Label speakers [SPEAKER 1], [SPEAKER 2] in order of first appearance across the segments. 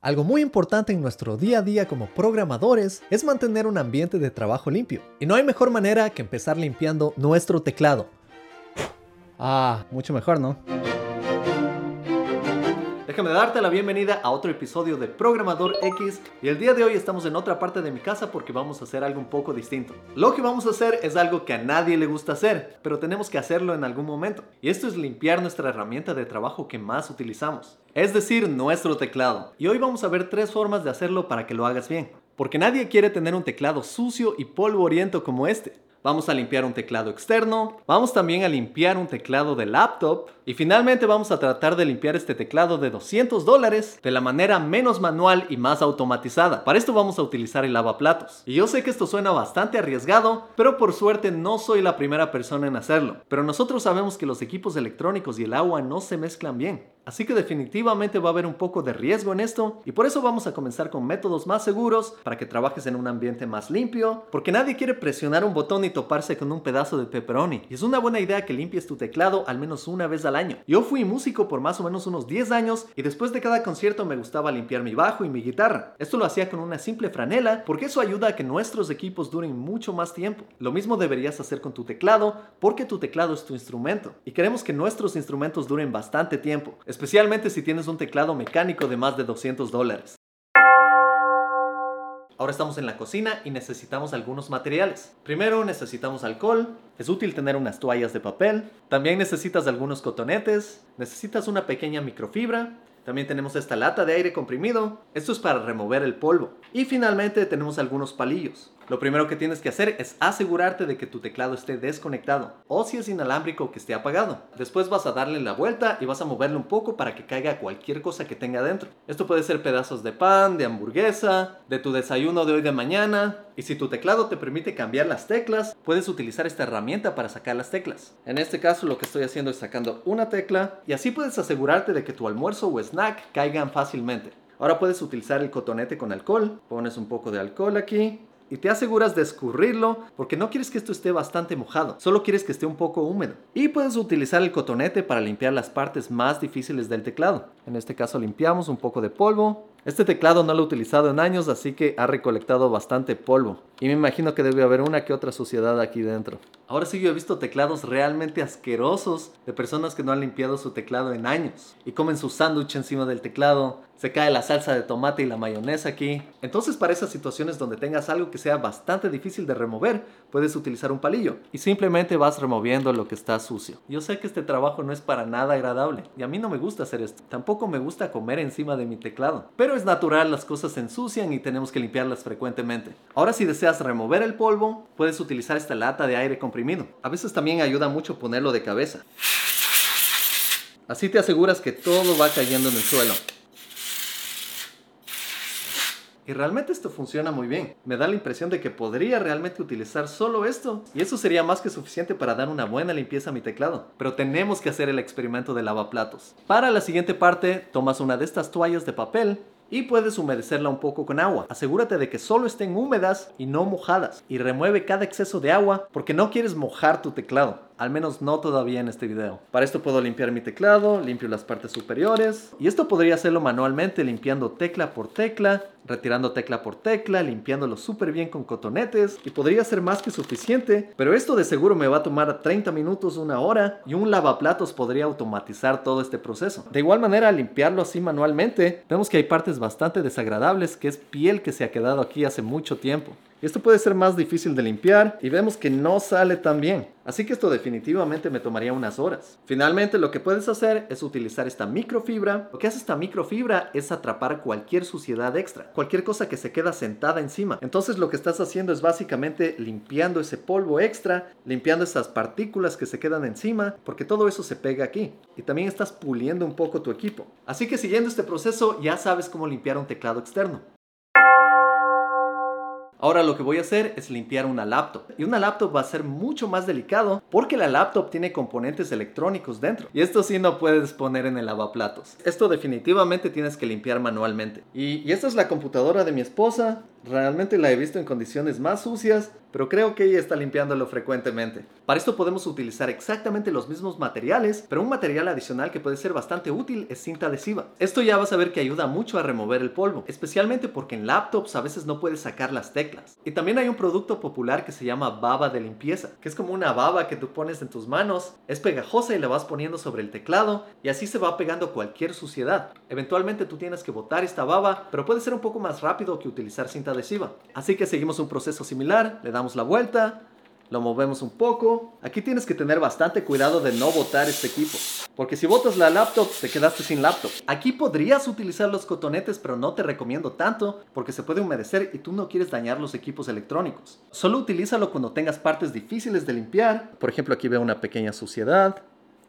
[SPEAKER 1] Algo muy importante en nuestro día a día como programadores es mantener un ambiente de trabajo limpio. Y no hay mejor manera que empezar limpiando nuestro teclado. Ah, mucho mejor, ¿no? Déjame darte la bienvenida a otro episodio de Programador X y el día de hoy estamos en otra parte de mi casa porque vamos a hacer algo un poco distinto. Lo que vamos a hacer es algo que a nadie le gusta hacer, pero tenemos que hacerlo en algún momento. Y esto es limpiar nuestra herramienta de trabajo que más utilizamos, es decir, nuestro teclado. Y hoy vamos a ver tres formas de hacerlo para que lo hagas bien. Porque nadie quiere tener un teclado sucio y polvoriento como este. Vamos a limpiar un teclado externo, vamos también a limpiar un teclado de laptop y finalmente vamos a tratar de limpiar este teclado de 200 dólares de la manera menos manual y más automatizada. Para esto vamos a utilizar el lavaplatos. Y yo sé que esto suena bastante arriesgado, pero por suerte no soy la primera persona en hacerlo. Pero nosotros sabemos que los equipos electrónicos y el agua no se mezclan bien. Así que definitivamente va a haber un poco de riesgo en esto y por eso vamos a comenzar con métodos más seguros para que trabajes en un ambiente más limpio, porque nadie quiere presionar un botón y toparse con un pedazo de pepperoni. Y es una buena idea que limpies tu teclado al menos una vez al Yo fui músico por más o menos unos 10 años y después de cada concierto me gustaba limpiar mi bajo y mi guitarra. Esto lo hacía con una simple franela porque eso ayuda a que nuestros equipos duren mucho más tiempo. Lo mismo deberías hacer con tu teclado porque tu teclado es tu instrumento y queremos que nuestros instrumentos duren bastante tiempo especialmente si tienes un teclado mecánico de más de 200 dólares. Ahora estamos en la cocina y necesitamos algunos materiales. Primero necesitamos alcohol, es útil tener unas toallas de papel, también necesitas algunos cotonetes, necesitas una pequeña microfibra, también tenemos esta lata de aire comprimido. Esto es para remover el polvo. Y finalmente tenemos algunos palillos. Lo primero que tienes que hacer es asegurarte de que tu teclado esté desconectado o si es inalámbrico que esté apagado. Después vas a darle la vuelta y vas a moverlo un poco para que caiga cualquier cosa que tenga dentro. Esto puede ser pedazos de pan, de hamburguesa, de tu desayuno de hoy de mañana. Y si tu teclado te permite cambiar las teclas, puedes utilizar esta herramienta para sacar las teclas. En este caso lo que estoy haciendo es sacando una tecla y así puedes asegurarte de que tu almuerzo o snack caigan fácilmente. Ahora puedes utilizar el cotonete con alcohol. Pones un poco de alcohol aquí y te aseguras de escurrirlo porque no quieres que esto esté bastante mojado, solo quieres que esté un poco húmedo. Y puedes utilizar el cotonete para limpiar las partes más difíciles del teclado. En este caso limpiamos un poco de polvo. Este teclado no lo he utilizado en años, así que ha recolectado bastante polvo. Y me imagino que debe haber una que otra suciedad aquí dentro. Ahora sí yo he visto teclados realmente asquerosos de personas que no han limpiado su teclado en años. Y comen su sándwich encima del teclado, se cae la salsa de tomate y la mayonesa aquí. Entonces para esas situaciones donde tengas algo que sea bastante difícil de remover, puedes utilizar un palillo y simplemente vas removiendo lo que está sucio. Yo sé que este trabajo no es para nada agradable y a mí no me gusta hacer esto. Tampoco me gusta comer encima de mi teclado. Pero es natural, las cosas se ensucian y tenemos que limpiarlas frecuentemente. Ahora si deseas remover el polvo, puedes utilizar esta lata de aire comprimido. A veces también ayuda mucho ponerlo de cabeza. Así te aseguras que todo va cayendo en el suelo. Y realmente esto funciona muy bien. Me da la impresión de que podría realmente utilizar solo esto. Y eso sería más que suficiente para dar una buena limpieza a mi teclado. Pero tenemos que hacer el experimento de lavaplatos. Para la siguiente parte, tomas una de estas toallas de papel y puedes humedecerla un poco con agua. Asegúrate de que solo estén húmedas y no mojadas. Y remueve cada exceso de agua porque no quieres mojar tu teclado. Al menos no todavía en este video. Para esto puedo limpiar mi teclado, limpio las partes superiores. Y esto podría hacerlo manualmente limpiando tecla por tecla, retirando tecla por tecla, limpiándolo súper bien con cotonetes. Y podría ser más que suficiente, pero esto de seguro me va a tomar 30 minutos, una hora. Y un lavaplatos podría automatizar todo este proceso. De igual manera, limpiarlo así manualmente, vemos que hay partes bastante desagradables, que es piel que se ha quedado aquí hace mucho tiempo. Esto puede ser más difícil de limpiar y vemos que no sale tan bien. Así que esto definitivamente me tomaría unas horas. Finalmente lo que puedes hacer es utilizar esta microfibra. Lo que hace esta microfibra es atrapar cualquier suciedad extra, cualquier cosa que se queda sentada encima. Entonces lo que estás haciendo es básicamente limpiando ese polvo extra, limpiando esas partículas que se quedan encima, porque todo eso se pega aquí. Y también estás puliendo un poco tu equipo. Así que siguiendo este proceso ya sabes cómo limpiar un teclado externo. Ahora lo que voy a hacer es limpiar una laptop. Y una laptop va a ser mucho más delicado porque la laptop tiene componentes electrónicos dentro. Y esto sí no puedes poner en el lavaplatos. Esto definitivamente tienes que limpiar manualmente. Y, esta es la computadora de mi esposa. Realmente la he visto en condiciones más sucias, pero creo que ella está limpiándolo frecuentemente. Para esto podemos utilizar exactamente los mismos materiales, pero un material adicional que puede ser bastante útil es cinta adhesiva. Esto ya vas a ver que ayuda mucho a remover el polvo, especialmente porque en laptops a veces no puedes sacar las teclas. Y también hay un producto popular que se llama baba de limpieza, que es como una baba que tú pones en tus manos, es pegajosa y la vas poniendo sobre el teclado y así se va pegando cualquier suciedad. Eventualmente tú tienes que botar esta baba, pero puede ser un poco más rápido que utilizar adhesiva. Así que seguimos un proceso similar, le damos la vuelta, lo movemos un poco. Aquí tienes que tener bastante cuidado de no botar este equipo. Porque si botas la laptop, te quedaste sin laptop. Aquí podrías utilizar los cotonetes, pero no te recomiendo tanto porque se puede humedecer y tú no quieres dañar los equipos electrónicos. Solo utilízalo cuando tengas partes difíciles de limpiar. Por ejemplo, aquí veo una pequeña suciedad.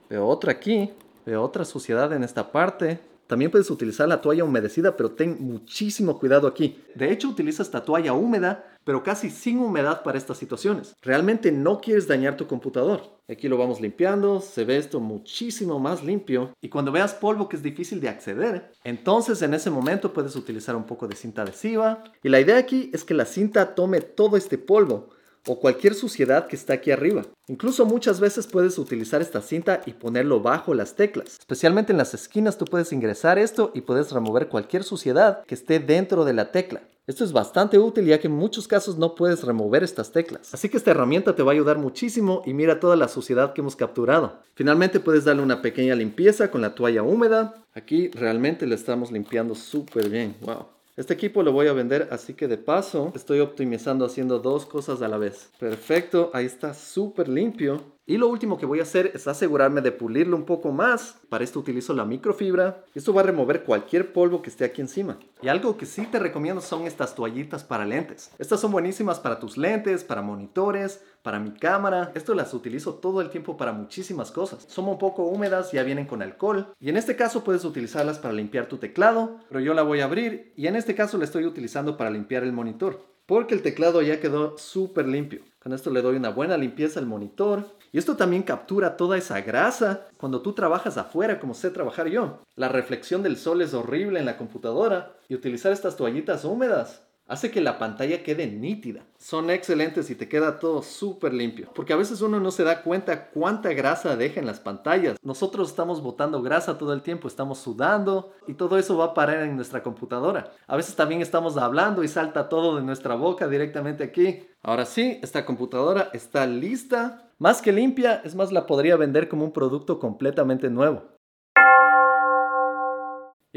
[SPEAKER 1] Veo otra aquí. Veo otra suciedad en esta parte. También puedes utilizar la toalla humedecida, pero ten muchísimo cuidado aquí. De hecho, utiliza esta toalla húmeda, pero casi sin humedad para estas situaciones. Realmente no quieres dañar tu computador. Aquí lo vamos limpiando, se ve esto muchísimo más limpio. Y cuando veas polvo que es difícil de acceder, entonces en ese momento puedes utilizar un poco de cinta adhesiva. Y la idea aquí es que la cinta tome todo este polvo o cualquier suciedad que está aquí arriba. Incluso muchas veces puedes utilizar esta cinta y ponerlo bajo las teclas. Especialmente en las esquinas tú puedes ingresar esto y puedes remover cualquier suciedad que esté dentro de la tecla. Esto es bastante útil ya que en muchos casos no puedes remover estas teclas. Así que esta herramienta te va a ayudar muchísimo y mira toda la suciedad que hemos capturado. Finalmente puedes darle una pequeña limpieza con la toalla húmeda. Aquí realmente le estamos limpiando súper bien. Wow. Este equipo lo voy a vender, así que de paso estoy optimizando haciendo dos cosas a la vez. Perfecto, ahí está súper limpio. Y lo último que voy a hacer es asegurarme de pulirlo un poco más. Para esto utilizo la microfibra. Esto va a remover cualquier polvo que esté aquí encima. Y algo que sí te recomiendo son estas toallitas para lentes. Estas son buenísimas para tus lentes, para monitores, para mi cámara. Esto las utilizo todo el tiempo para muchísimas cosas. Son un poco húmedas, ya vienen con alcohol. Y en este caso puedes utilizarlas para limpiar tu teclado. Pero yo la voy a abrir y en este caso la estoy utilizando para limpiar el monitor. Porque el teclado ya quedó súper limpio. Con esto le doy una buena limpieza al monitor y esto también captura toda esa grasa cuando tú trabajas afuera como sé trabajar yo. La reflexión del sol es horrible en la computadora y utilizar estas toallitas húmedas hace que la pantalla quede nítida. Son excelentes y te queda todo súper limpio. Porque a veces uno no se da cuenta cuánta grasa deja en las pantallas. Nosotros estamos botando grasa todo el tiempo, estamos sudando y todo eso va a parar en nuestra computadora. A veces también estamos hablando y salta todo de nuestra boca directamente aquí. Ahora sí, esta computadora está lista más que limpia, es más, la podría vender como un producto completamente nuevo.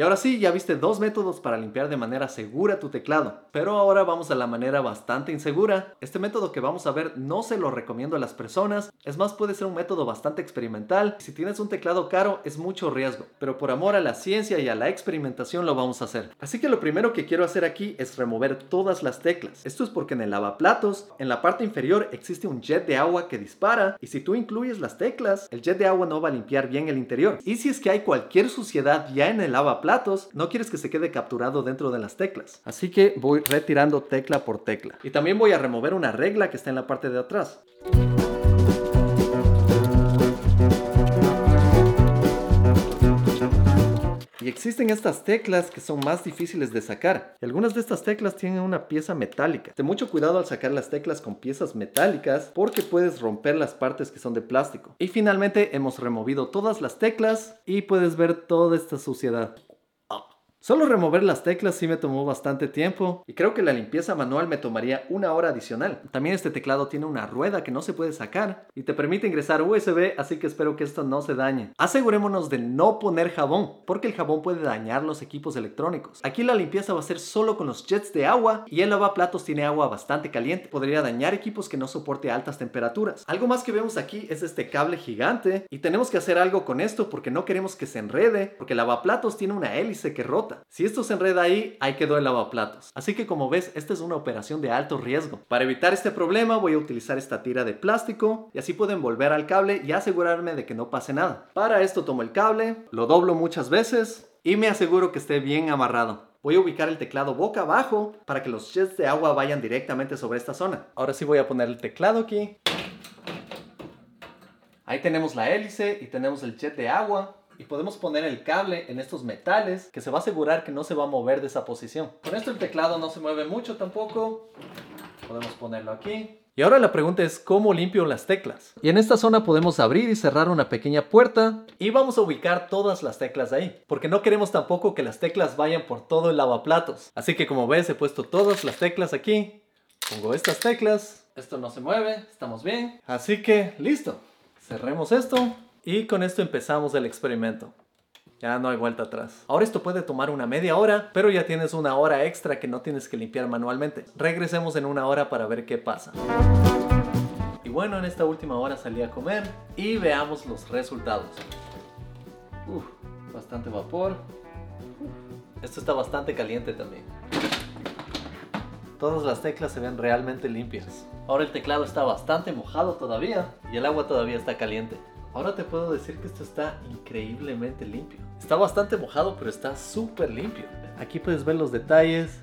[SPEAKER 1] Ahora sí, ya viste dos métodos para limpiar de manera segura tu teclado. Pero ahora vamos a la manera bastante insegura. Este método que vamos a ver no se lo recomiendo a las personas. Es más, puede ser un método bastante experimental. Si tienes un teclado caro, es mucho riesgo. Pero por amor a la ciencia y a la experimentación lo vamos a hacer. Así que lo primero que quiero hacer aquí es remover todas las teclas. Esto es porque en el lavaplatos, en la parte inferior existe un jet de agua que dispara. Y si tú incluyes las teclas, el jet de agua no va a limpiar bien el interior. Y si es que hay cualquier suciedad ya en el lavaplatos, platos, no quieres que se quede capturado dentro de las teclas. Así que voy retirando tecla por tecla. Y también voy a remover una regla que está en la parte de atrás. Y existen estas teclas que son más difíciles de sacar. Y algunas de estas teclas tienen una pieza metálica. Ten mucho cuidado al sacar las teclas con piezas metálicas porque puedes romper las partes que son de plástico. Y finalmente hemos removido todas las teclas y puedes ver toda esta suciedad. Solo remover las teclas sí me tomó bastante tiempo y creo que la limpieza manual me tomaría una hora adicional. También este teclado tiene una rueda que no se puede sacar y te permite ingresar USB, así que espero que esto no se dañe. Asegurémonos de no poner jabón, porque el jabón puede dañar los equipos electrónicos. Aquí la limpieza va a ser solo con los jets de agua y el lavaplatos tiene agua bastante caliente. Podría dañar equipos que no soporte altas temperaturas. Algo más que vemos aquí es este cable gigante y tenemos que hacer algo con esto porque no queremos que se enrede, porque el lavaplatos tiene una hélice que rota. Si esto se enreda ahí, ahí quedó el lavaplatos. Así que como ves, esta es una operación de alto riesgo. Para evitar este problema voy a utilizar esta tira de plástico y así puedo envolver al cable y asegurarme de que no pase nada. Para esto tomo el cable, lo doblo muchas veces y me aseguro que esté bien amarrado. Voy a ubicar el teclado boca abajo para que los jets de agua vayan directamente sobre esta zona. Ahora sí voy a poner el teclado aquí. Ahí tenemos la hélice y tenemos el jet de agua y podemos poner el cable en estos metales que se va a asegurar que no se va a mover de esa posición. Con esto el teclado no se mueve mucho tampoco. Podemos ponerlo aquí. Y ahora la pregunta es cómo limpio las teclas. Y en esta zona podemos abrir y cerrar una pequeña puerta y vamos a ubicar todas las teclas ahí. Porque no queremos tampoco que las teclas vayan por todo el lavaplatos. Así que como ves he puesto todas las teclas aquí. Pongo estas teclas. Esto no se mueve, estamos bien. Así que listo. Cerremos esto y con esto empezamos el experimento. Ya no hay vuelta atrás. Ahora esto puede tomar una media hora, pero ya tienes una hora extra que no tienes que limpiar manualmente. Regresemos en una hora para ver qué pasa. Y bueno, en esta última hora salí a comer y veamos los resultados. Uf, bastante vapor. Esto está bastante caliente también. Todas las teclas se ven realmente limpias. Ahora el teclado está bastante mojado todavía y el agua todavía está caliente. Ahora te puedo decir que esto está increíblemente limpio. Está bastante mojado, pero está súper limpio. Aquí puedes ver los detalles.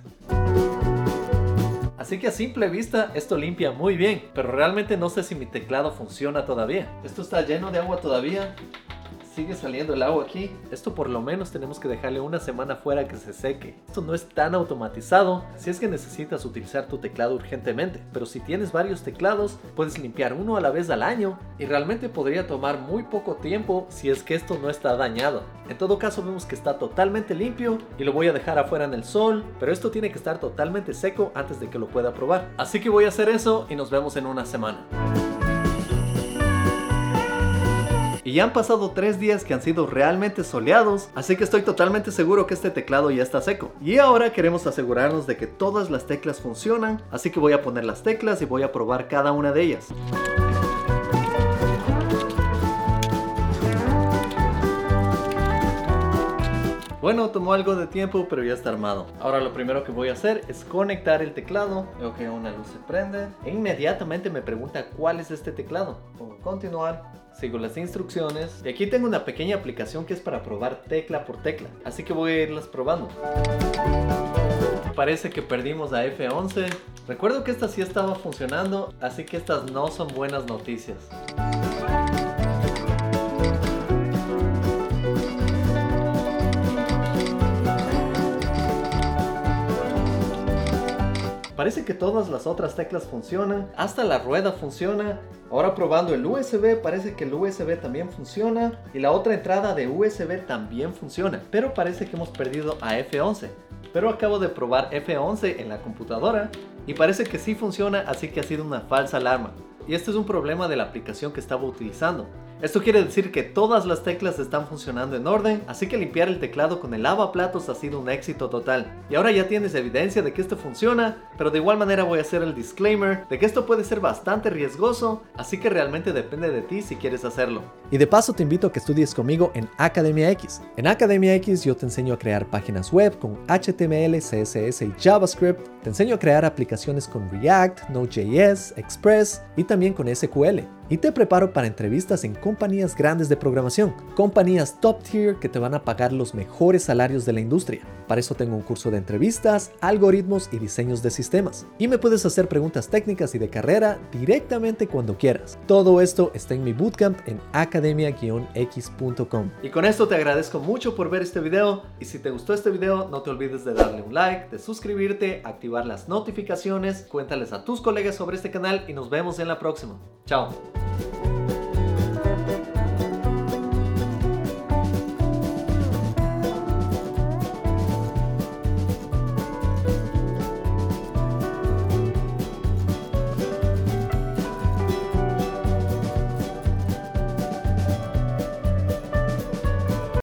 [SPEAKER 1] Así que a simple vista esto limpia muy bien, pero realmente no sé si mi teclado funciona todavía. Esto está lleno de agua todavía sigue saliendo el agua aquí. Esto por lo menos tenemos que dejarle una semana fuera que se seque. Esto no es tan automatizado si es que necesitas utilizar tu teclado urgentemente. Pero si tienes varios teclados, puedes limpiar uno a la vez al año y realmente podría tomar muy poco tiempo si es que esto no está dañado. En todo caso vemos que está totalmente limpio y lo voy a dejar afuera en el sol, pero esto tiene que estar totalmente seco antes de que lo pueda probar. Así que voy a hacer eso y nos vemos en una semana. Y ya han pasado tres días que han sido realmente soleados, así que estoy totalmente seguro que este teclado ya está seco. Y ahora queremos asegurarnos de que todas las teclas funcionan, así que voy a poner las teclas y voy a probar cada una de ellas. Bueno, tomó algo de tiempo, pero ya está armado. Ahora lo primero que voy a hacer es conectar el teclado. Veo que una luz se prende. E inmediatamente me pregunta cuál es este teclado. Pongo continuar. Sigo las instrucciones. Y aquí tengo una pequeña aplicación que es para probar tecla por tecla. Así que voy a irlas probando. Parece que perdimos a F11. Recuerdo que esta sí estaba funcionando, así que estas no son buenas noticias. Parece que todas las otras teclas funcionan, hasta la rueda funciona. Ahora probando el USB, parece que el USB también funciona y la otra entrada de USB también funciona, pero parece que hemos perdido a F11. Pero acabo de probar F11 en la computadora y parece que sí funciona, así que ha sido una falsa alarma. Y este es un problema de la aplicación que estaba utilizando. Esto quiere decir que todas las teclas están funcionando en orden, así que limpiar el teclado con el lavaplatos ha sido un éxito total. Y ahora ya tienes evidencia de que esto funciona, pero de igual manera voy a hacer el disclaimer de que esto puede ser bastante riesgoso, así que realmente depende de ti si quieres hacerlo.
[SPEAKER 2] Y de paso te invito a que estudies conmigo en Academia X. En Academia X yo te enseño a crear páginas web con HTML, CSS y JavaScript, te enseño a crear aplicaciones con React, Node.js, Express y también con SQL y te preparo para entrevistas en compañías grandes de programación, compañías top tier que te van a pagar los mejores salarios de la industria. Para eso tengo un curso de entrevistas, algoritmos y diseños de sistemas. Y me puedes hacer preguntas técnicas y de carrera directamente cuando quieras. Todo esto está en mi bootcamp en academia-x.com.
[SPEAKER 1] Y con esto te agradezco mucho por ver este video y si te gustó este video no te olvides de darle un like, de suscribirte, activar las notificaciones, cuéntales a tus colegas sobre este canal y nos vemos en la próxima. Chao. Thank you.